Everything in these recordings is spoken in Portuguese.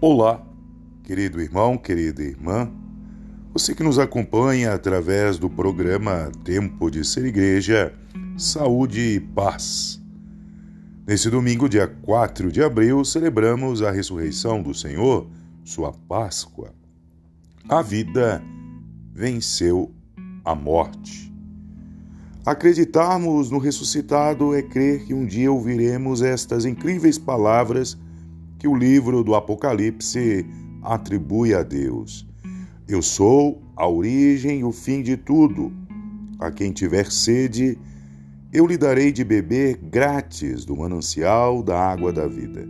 Olá, querido irmão, querida irmã, você que nos acompanha através do programa Tempo de Ser Igreja, Saúde e Paz. Nesse domingo, dia 4 de abril, celebramos a ressurreição do Senhor, sua Páscoa. A vida venceu a morte. Acreditarmos no ressuscitado é crer que um dia ouviremos estas incríveis palavras que o livro do Apocalipse atribui a Deus. Eu sou a origem e o fim de tudo. A quem tiver sede, eu lhe darei de beber grátis do manancial da água da vida.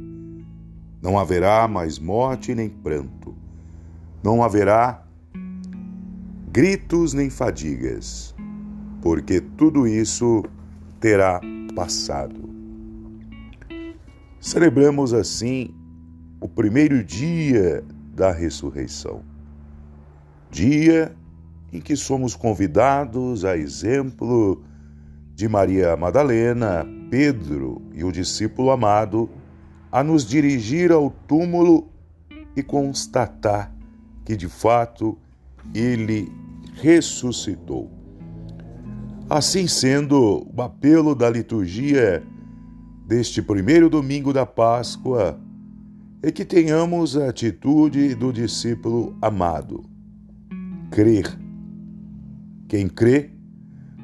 Não haverá mais morte nem pranto. Não haverá gritos nem fadigas, porque tudo isso terá passado. Celebramos assim o primeiro dia da ressurreição. Dia em que somos convidados, a exemplo de Maria Madalena, Pedro e o discípulo amado, a nos dirigir ao túmulo e constatar que de fato ele ressuscitou. Assim sendo, o apelo da liturgia deste primeiro domingo da Páscoa é que tenhamos a atitude do discípulo amado. Crer. Quem crê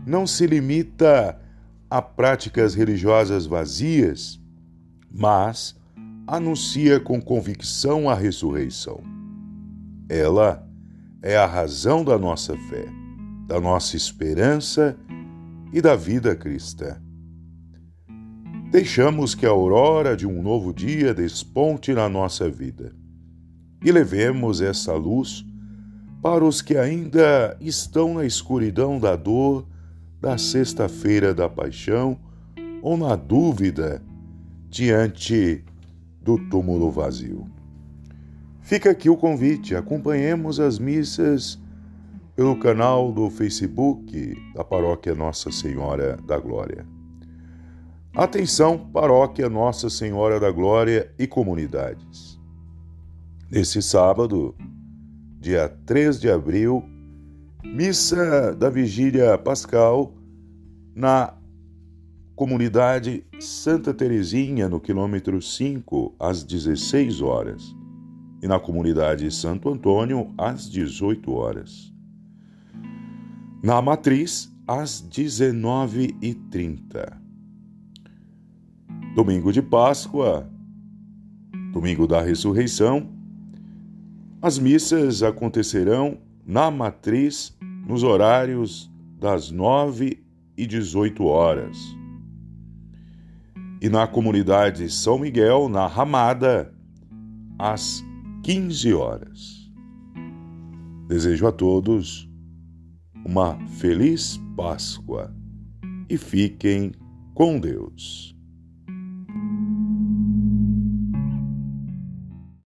não se limita a práticas religiosas vazias, mas anuncia com convicção a ressurreição. Ela é a razão da nossa fé, da nossa esperança e da vida cristã. Deixamos que a aurora de um novo dia desponte na nossa vida e levemos essa luz para os que ainda estão na escuridão da dor da sexta-feira da paixão ou na dúvida diante do túmulo vazio. Fica aqui o convite, acompanhemos as missas pelo canal do Facebook da Paróquia Nossa Senhora da Glória. Atenção, paróquia Nossa Senhora da Glória e comunidades. Nesse sábado, dia 3 de abril, missa da Vigília Pascal na comunidade Santa Terezinha, no quilômetro 5, às 16 horas, e na comunidade Santo Antônio, às 18 horas. Na matriz, às 19h30 domingo de Páscoa, domingo da ressurreição, as missas acontecerão na matriz nos horários das 9 e 18 horas. E na comunidade São Miguel, na Ramada, às 15 horas. Desejo a todos uma feliz Páscoa e fiquem com Deus.